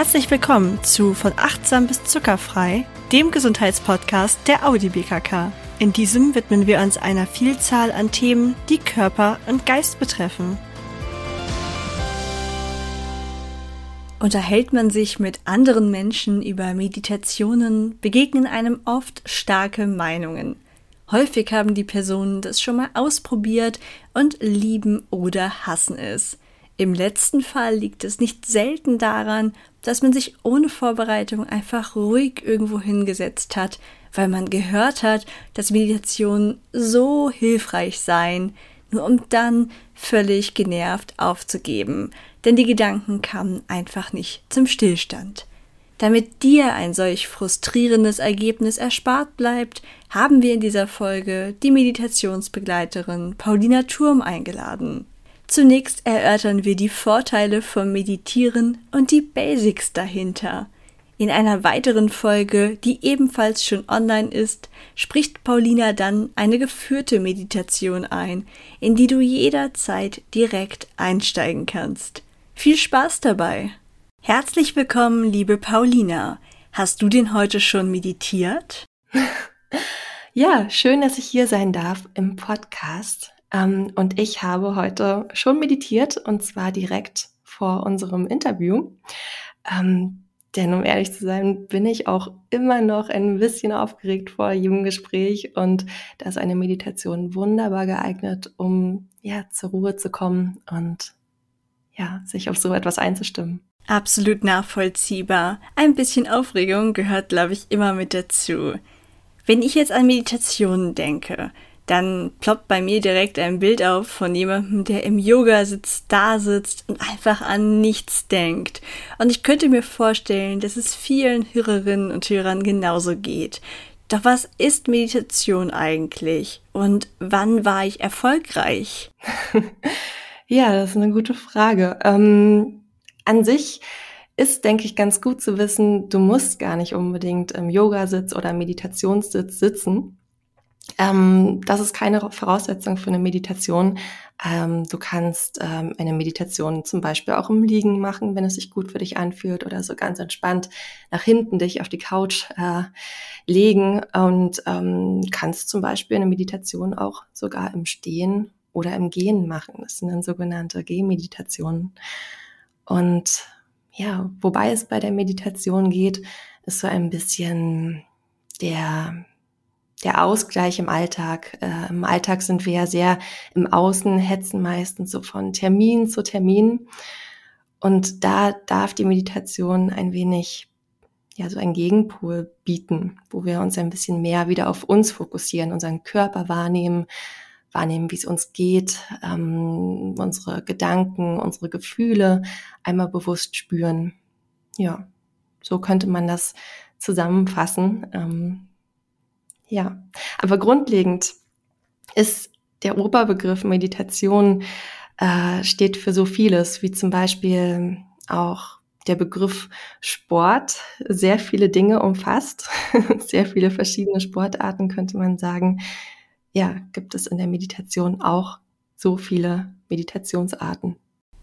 Herzlich willkommen zu Von achtsam bis zuckerfrei, dem Gesundheitspodcast der Audi BKK. In diesem widmen wir uns einer Vielzahl an Themen, die Körper und Geist betreffen. Unterhält man sich mit anderen Menschen über Meditationen, begegnen einem oft starke Meinungen. Häufig haben die Personen das schon mal ausprobiert und lieben oder hassen es. Im letzten Fall liegt es nicht selten daran, dass man sich ohne Vorbereitung einfach ruhig irgendwo hingesetzt hat, weil man gehört hat, dass Meditationen so hilfreich seien, nur um dann völlig genervt aufzugeben, denn die Gedanken kamen einfach nicht zum Stillstand. Damit dir ein solch frustrierendes Ergebnis erspart bleibt, haben wir in dieser Folge die Meditationsbegleiterin Paulina Turm eingeladen. Zunächst erörtern wir die Vorteile vom Meditieren und die Basics dahinter. In einer weiteren Folge, die ebenfalls schon online ist, spricht Paulina dann eine geführte Meditation ein, in die du jederzeit direkt einsteigen kannst. Viel Spaß dabei! Herzlich willkommen, liebe Paulina. Hast du denn heute schon meditiert? Ja, schön, dass ich hier sein darf im Podcast. Ähm, und ich habe heute schon meditiert und zwar direkt vor unserem Interview. Ähm, denn um ehrlich zu sein, bin ich auch immer noch ein bisschen aufgeregt vor jedem Gespräch und da ist eine Meditation wunderbar geeignet, um ja zur Ruhe zu kommen und ja, sich auf so etwas einzustimmen. Absolut nachvollziehbar. Ein bisschen Aufregung gehört, glaube ich, immer mit dazu. Wenn ich jetzt an Meditationen denke, dann ploppt bei mir direkt ein Bild auf von jemandem, der im Yoga sitzt, da sitzt und einfach an nichts denkt. Und ich könnte mir vorstellen, dass es vielen Hörerinnen und Hörern genauso geht. Doch was ist Meditation eigentlich? Und wann war ich erfolgreich? ja, das ist eine gute Frage. Ähm, an sich ist, denke ich, ganz gut zu wissen, du musst gar nicht unbedingt im Yogasitz oder Meditationssitz sitzen, ähm, das ist keine Voraussetzung für eine Meditation. Ähm, du kannst ähm, eine Meditation zum Beispiel auch im Liegen machen, wenn es sich gut für dich anfühlt oder so ganz entspannt nach hinten dich auf die Couch äh, legen und ähm, kannst zum Beispiel eine Meditation auch sogar im Stehen oder im Gehen machen. Das sind dann sogenannte Gehmeditationen. Und ja, wobei es bei der Meditation geht, ist so ein bisschen der der Ausgleich im Alltag. Äh, Im Alltag sind wir ja sehr im Außen, hetzen meistens so von Termin zu Termin. Und da darf die Meditation ein wenig, ja, so ein Gegenpol bieten, wo wir uns ein bisschen mehr wieder auf uns fokussieren, unseren Körper wahrnehmen, wahrnehmen, wie es uns geht, ähm, unsere Gedanken, unsere Gefühle einmal bewusst spüren. Ja, so könnte man das zusammenfassen. Ähm, ja, aber grundlegend ist der Oberbegriff Meditation äh, steht für so vieles, wie zum Beispiel auch der Begriff Sport sehr viele Dinge umfasst, sehr viele verschiedene Sportarten könnte man sagen. Ja, gibt es in der Meditation auch so viele Meditationsarten.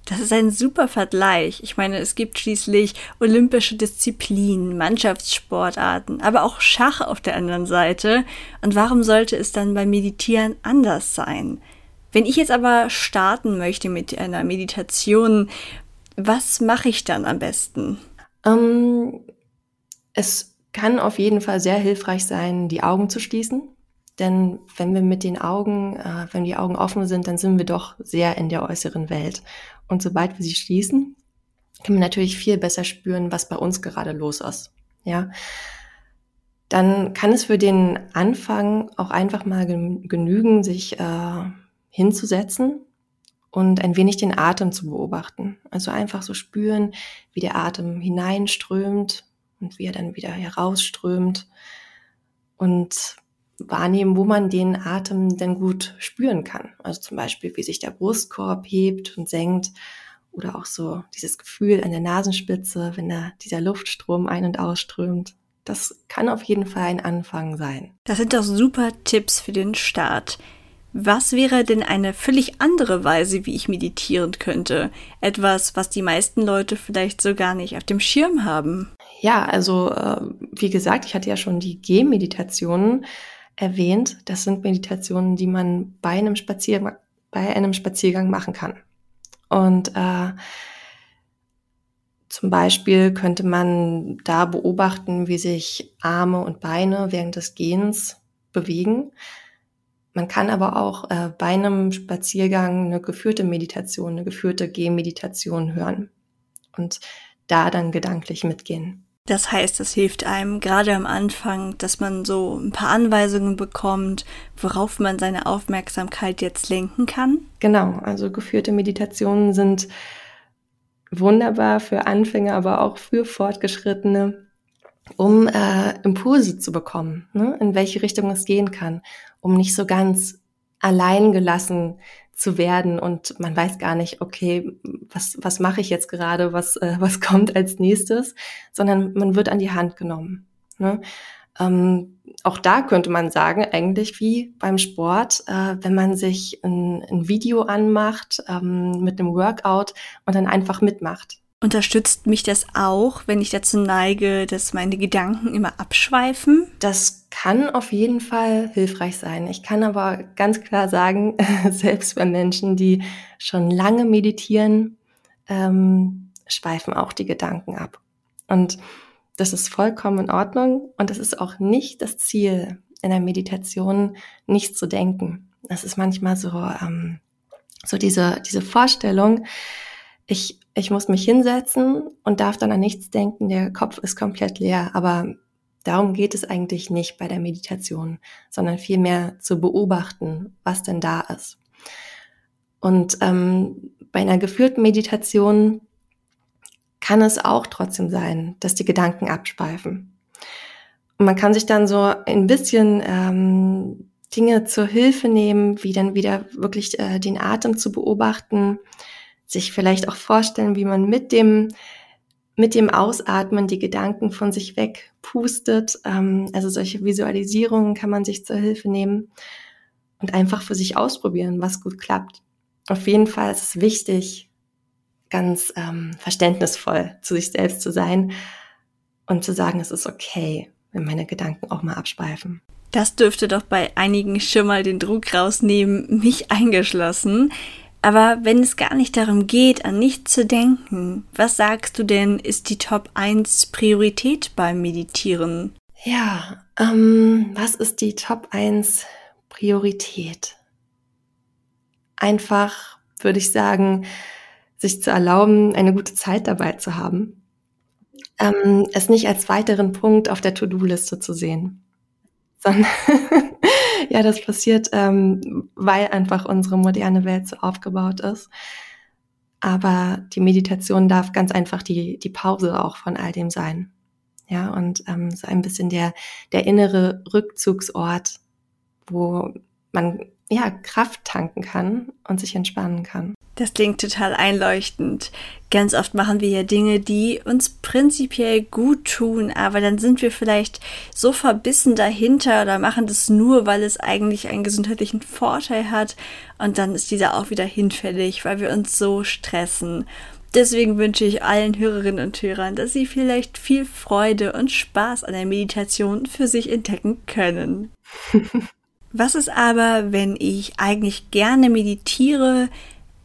Das ist ein super Vergleich. Ich meine, es gibt schließlich olympische Disziplinen, Mannschaftssportarten, aber auch Schach auf der anderen Seite. Und warum sollte es dann beim Meditieren anders sein? Wenn ich jetzt aber starten möchte mit einer Meditation, was mache ich dann am besten? Ähm, es kann auf jeden Fall sehr hilfreich sein, die Augen zu schließen. Denn wenn wir mit den Augen, äh, wenn die Augen offen sind, dann sind wir doch sehr in der äußeren Welt. Und sobald wir sie schließen, kann man natürlich viel besser spüren, was bei uns gerade los ist. Ja. Dann kann es für den Anfang auch einfach mal genügen, sich äh, hinzusetzen und ein wenig den Atem zu beobachten. Also einfach so spüren, wie der Atem hineinströmt und wie er dann wieder herausströmt und wahrnehmen, wo man den Atem denn gut spüren kann. Also zum Beispiel, wie sich der Brustkorb hebt und senkt oder auch so dieses Gefühl an der Nasenspitze, wenn da dieser Luftstrom ein- und ausströmt. Das kann auf jeden Fall ein Anfang sein. Das sind doch super Tipps für den Start. Was wäre denn eine völlig andere Weise, wie ich meditieren könnte? Etwas, was die meisten Leute vielleicht so gar nicht auf dem Schirm haben. Ja, also äh, wie gesagt, ich hatte ja schon die Gehmeditationen erwähnt. Das sind Meditationen, die man bei einem Spaziergang, bei einem Spaziergang machen kann. Und äh, zum Beispiel könnte man da beobachten, wie sich Arme und Beine während des Gehens bewegen. Man kann aber auch äh, bei einem Spaziergang eine geführte Meditation, eine geführte Gehmeditation hören und da dann gedanklich mitgehen. Das heißt, es hilft einem gerade am Anfang, dass man so ein paar Anweisungen bekommt, worauf man seine Aufmerksamkeit jetzt lenken kann. Genau, also geführte Meditationen sind wunderbar für Anfänger, aber auch für Fortgeschrittene, um äh, Impulse zu bekommen, ne? in welche Richtung es gehen kann, um nicht so ganz allein gelassen zu werden und man weiß gar nicht, okay, was, was mache ich jetzt gerade, was, äh, was kommt als nächstes, sondern man wird an die Hand genommen. Ne? Ähm, auch da könnte man sagen, eigentlich wie beim Sport, äh, wenn man sich ein, ein Video anmacht ähm, mit einem Workout und dann einfach mitmacht. Unterstützt mich das auch, wenn ich dazu neige, dass meine Gedanken immer abschweifen? Das kann auf jeden Fall hilfreich sein. Ich kann aber ganz klar sagen, selbst bei Menschen, die schon lange meditieren, ähm, schweifen auch die Gedanken ab. Und das ist vollkommen in Ordnung und es ist auch nicht das Ziel in der Meditation, nicht zu denken. Das ist manchmal so, ähm, so diese, diese Vorstellung, ich, ich muss mich hinsetzen und darf dann an nichts denken, der Kopf ist komplett leer. Aber darum geht es eigentlich nicht bei der Meditation, sondern vielmehr zu beobachten, was denn da ist. Und ähm, bei einer geführten Meditation kann es auch trotzdem sein, dass die Gedanken abschweifen. Und man kann sich dann so ein bisschen ähm, Dinge zur Hilfe nehmen, wie dann wieder wirklich äh, den Atem zu beobachten, sich vielleicht auch vorstellen, wie man mit dem mit dem Ausatmen die Gedanken von sich weg pustet. Ähm, also solche Visualisierungen kann man sich zur Hilfe nehmen und einfach für sich ausprobieren, was gut klappt. Auf jeden Fall ist es wichtig, ganz ähm, verständnisvoll zu sich selbst zu sein und zu sagen, es ist okay, wenn meine Gedanken auch mal abschweifen. Das dürfte doch bei einigen schon mal den Druck rausnehmen, mich eingeschlossen. Aber wenn es gar nicht darum geht, an nichts zu denken, was sagst du denn, ist die Top 1 Priorität beim Meditieren? Ja, ähm, was ist die Top 1 Priorität? Einfach, würde ich sagen, sich zu erlauben, eine gute Zeit dabei zu haben. Ähm, es nicht als weiteren Punkt auf der To-Do-Liste zu sehen, sondern ja, das passiert, ähm, weil einfach unsere moderne Welt so aufgebaut ist. Aber die Meditation darf ganz einfach die, die Pause auch von all dem sein. Ja, und ähm, so ein bisschen der, der innere Rückzugsort, wo man ja Kraft tanken kann und sich entspannen kann. Das klingt total einleuchtend. Ganz oft machen wir ja Dinge, die uns prinzipiell gut tun, aber dann sind wir vielleicht so verbissen dahinter oder machen das nur, weil es eigentlich einen gesundheitlichen Vorteil hat und dann ist dieser auch wieder hinfällig, weil wir uns so stressen. Deswegen wünsche ich allen Hörerinnen und Hörern, dass sie vielleicht viel Freude und Spaß an der Meditation für sich entdecken können. Was ist aber, wenn ich eigentlich gerne meditiere,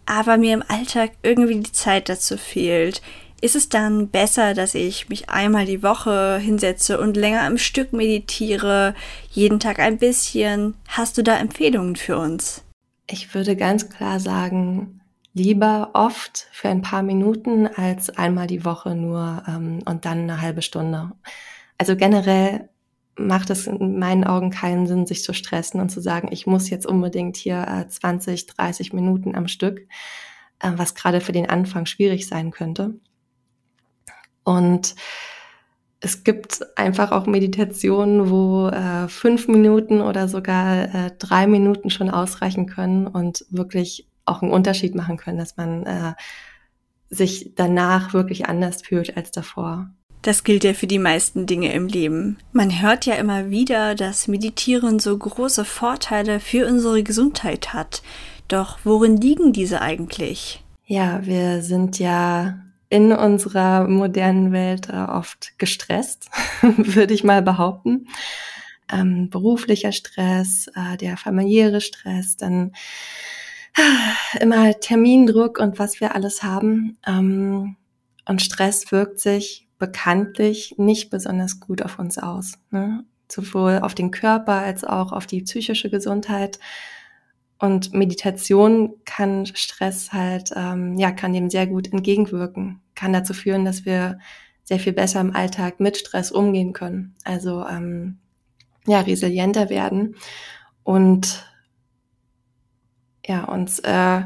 aber mir im Alltag irgendwie die Zeit dazu fehlt, ist es dann besser, dass ich mich einmal die Woche hinsetze und länger am Stück meditiere, jeden Tag ein bisschen? Hast du da Empfehlungen für uns? Ich würde ganz klar sagen, lieber oft für ein paar Minuten als einmal die Woche nur ähm, und dann eine halbe Stunde. Also generell macht es in meinen Augen keinen Sinn, sich zu stressen und zu sagen, ich muss jetzt unbedingt hier äh, 20, 30 Minuten am Stück, äh, was gerade für den Anfang schwierig sein könnte. Und es gibt einfach auch Meditationen, wo äh, fünf Minuten oder sogar äh, drei Minuten schon ausreichen können und wirklich auch einen Unterschied machen können, dass man äh, sich danach wirklich anders fühlt als davor. Das gilt ja für die meisten Dinge im Leben. Man hört ja immer wieder, dass Meditieren so große Vorteile für unsere Gesundheit hat. Doch worin liegen diese eigentlich? Ja, wir sind ja in unserer modernen Welt äh, oft gestresst, würde ich mal behaupten. Ähm, beruflicher Stress, äh, der familiäre Stress, dann äh, immer Termindruck und was wir alles haben. Ähm, und Stress wirkt sich bekanntlich nicht besonders gut auf uns aus. Ne? Sowohl auf den Körper als auch auf die psychische Gesundheit. Und Meditation kann Stress halt, ähm, ja, kann dem sehr gut entgegenwirken, kann dazu führen, dass wir sehr viel besser im Alltag mit Stress umgehen können. Also ähm, ja, resilienter werden und ja, uns äh,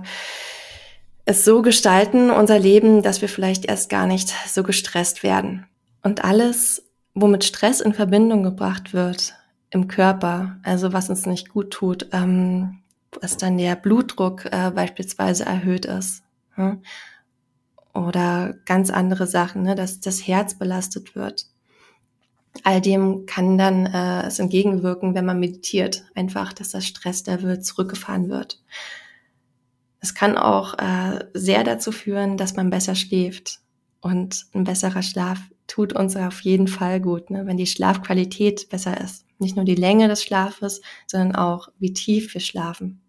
es so gestalten, unser Leben, dass wir vielleicht erst gar nicht so gestresst werden. Und alles, womit Stress in Verbindung gebracht wird im Körper, also was uns nicht gut tut, ähm, was dann der Blutdruck äh, beispielsweise erhöht ist. Hm? Oder ganz andere Sachen, ne, dass das Herz belastet wird. All dem kann dann äh, es entgegenwirken, wenn man meditiert. Einfach, dass das Stresslevel zurückgefahren wird. Es kann auch äh, sehr dazu führen, dass man besser schläft. Und ein besserer Schlaf tut uns auf jeden Fall gut, ne? wenn die Schlafqualität besser ist. Nicht nur die Länge des Schlafes, sondern auch, wie tief wir schlafen.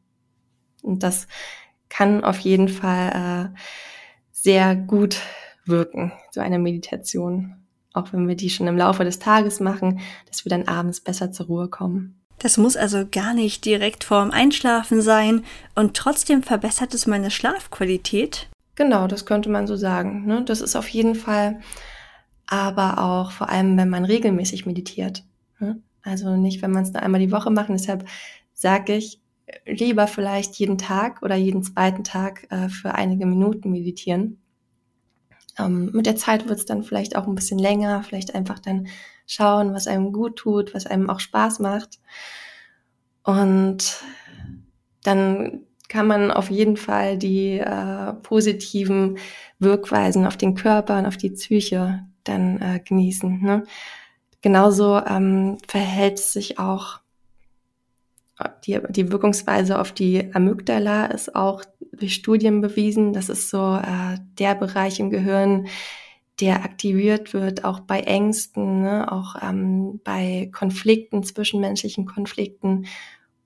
Und das kann auf jeden Fall äh, sehr gut wirken, so eine Meditation. Auch wenn wir die schon im Laufe des Tages machen, dass wir dann abends besser zur Ruhe kommen. Das muss also gar nicht direkt vorm Einschlafen sein und trotzdem verbessert es meine Schlafqualität. Genau, das könnte man so sagen. Ne? Das ist auf jeden Fall, aber auch vor allem, wenn man regelmäßig meditiert. Ne? Also nicht, wenn man es nur einmal die Woche macht. Deshalb sage ich, lieber vielleicht jeden Tag oder jeden zweiten Tag äh, für einige Minuten meditieren. Ähm, mit der Zeit wird es dann vielleicht auch ein bisschen länger, vielleicht einfach dann schauen, was einem gut tut, was einem auch Spaß macht. Und dann kann man auf jeden Fall die äh, positiven Wirkweisen auf den Körper und auf die Psyche dann äh, genießen. Ne? Genauso ähm, verhält sich auch die, die Wirkungsweise auf die Amygdala ist auch durch Studien bewiesen. Das ist so äh, der Bereich im Gehirn, der aktiviert wird, auch bei Ängsten, ne, auch ähm, bei Konflikten, zwischenmenschlichen Konflikten.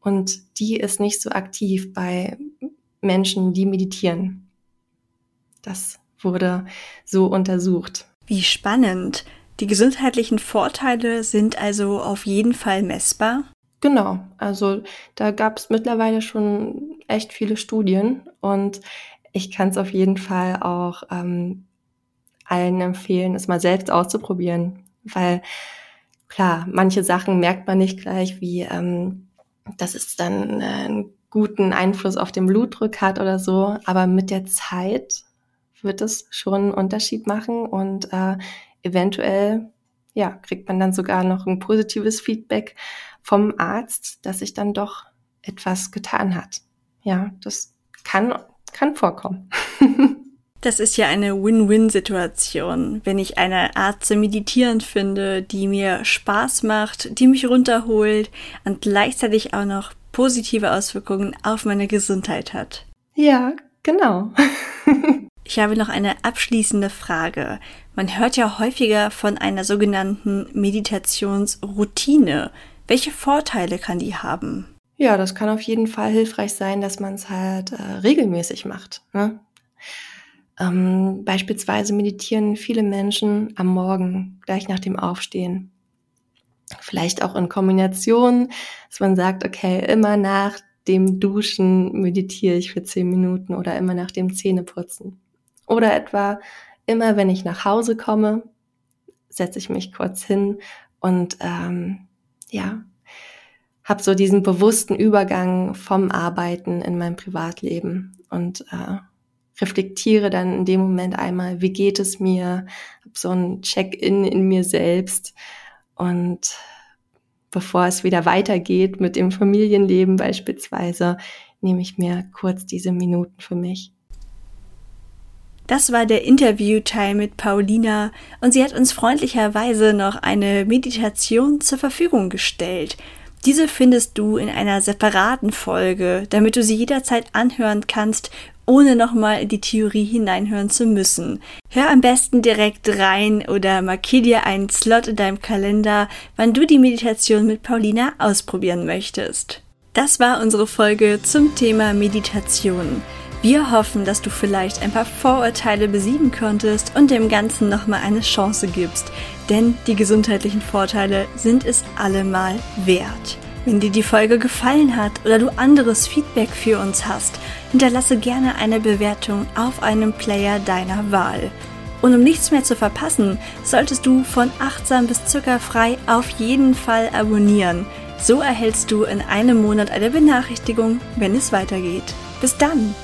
Und die ist nicht so aktiv bei Menschen, die meditieren. Das wurde so untersucht. Wie spannend. Die gesundheitlichen Vorteile sind also auf jeden Fall messbar. Genau, also da gab es mittlerweile schon echt viele Studien und ich kann es auf jeden Fall auch ähm, allen empfehlen, es mal selbst auszuprobieren, weil klar, manche Sachen merkt man nicht gleich, wie ähm, dass es dann äh, einen guten Einfluss auf den Blutdruck hat oder so, aber mit der Zeit wird es schon einen Unterschied machen und äh, eventuell ja, kriegt man dann sogar noch ein positives Feedback vom Arzt, dass sich dann doch etwas getan hat. Ja, das kann, kann vorkommen. Das ist ja eine Win-Win-Situation, wenn ich eine Art zu meditieren finde, die mir Spaß macht, die mich runterholt und gleichzeitig auch noch positive Auswirkungen auf meine Gesundheit hat. Ja, genau. ich habe noch eine abschließende Frage. Man hört ja häufiger von einer sogenannten Meditationsroutine. Welche Vorteile kann die haben? Ja, das kann auf jeden Fall hilfreich sein, dass man es halt äh, regelmäßig macht. Ne? Ähm, beispielsweise meditieren viele Menschen am Morgen, gleich nach dem Aufstehen. Vielleicht auch in Kombination, dass man sagt, okay, immer nach dem Duschen meditiere ich für zehn Minuten oder immer nach dem Zähneputzen. Oder etwa immer, wenn ich nach Hause komme, setze ich mich kurz hin und ähm, ja, habe so diesen bewussten Übergang vom Arbeiten in mein Privatleben und äh, reflektiere dann in dem Moment einmal, wie geht es mir, habe so ein Check-in in mir selbst und bevor es wieder weitergeht mit dem Familienleben beispielsweise, nehme ich mir kurz diese Minuten für mich. Das war der Interviewteil mit Paulina und sie hat uns freundlicherweise noch eine Meditation zur Verfügung gestellt. Diese findest du in einer separaten Folge, damit du sie jederzeit anhören kannst, ohne nochmal in die Theorie hineinhören zu müssen. Hör am besten direkt rein oder markier dir einen Slot in deinem Kalender, wann du die Meditation mit Paulina ausprobieren möchtest. Das war unsere Folge zum Thema Meditation. Wir hoffen, dass du vielleicht ein paar Vorurteile besiegen konntest und dem Ganzen nochmal eine Chance gibst, denn die gesundheitlichen Vorteile sind es allemal wert. Wenn dir die Folge gefallen hat oder du anderes Feedback für uns hast, hinterlasse gerne eine Bewertung auf einem Player deiner Wahl. Und um nichts mehr zu verpassen, solltest du von achtsam bis zuckerfrei auf jeden Fall abonnieren. So erhältst du in einem Monat eine Benachrichtigung, wenn es weitergeht. Bis dann!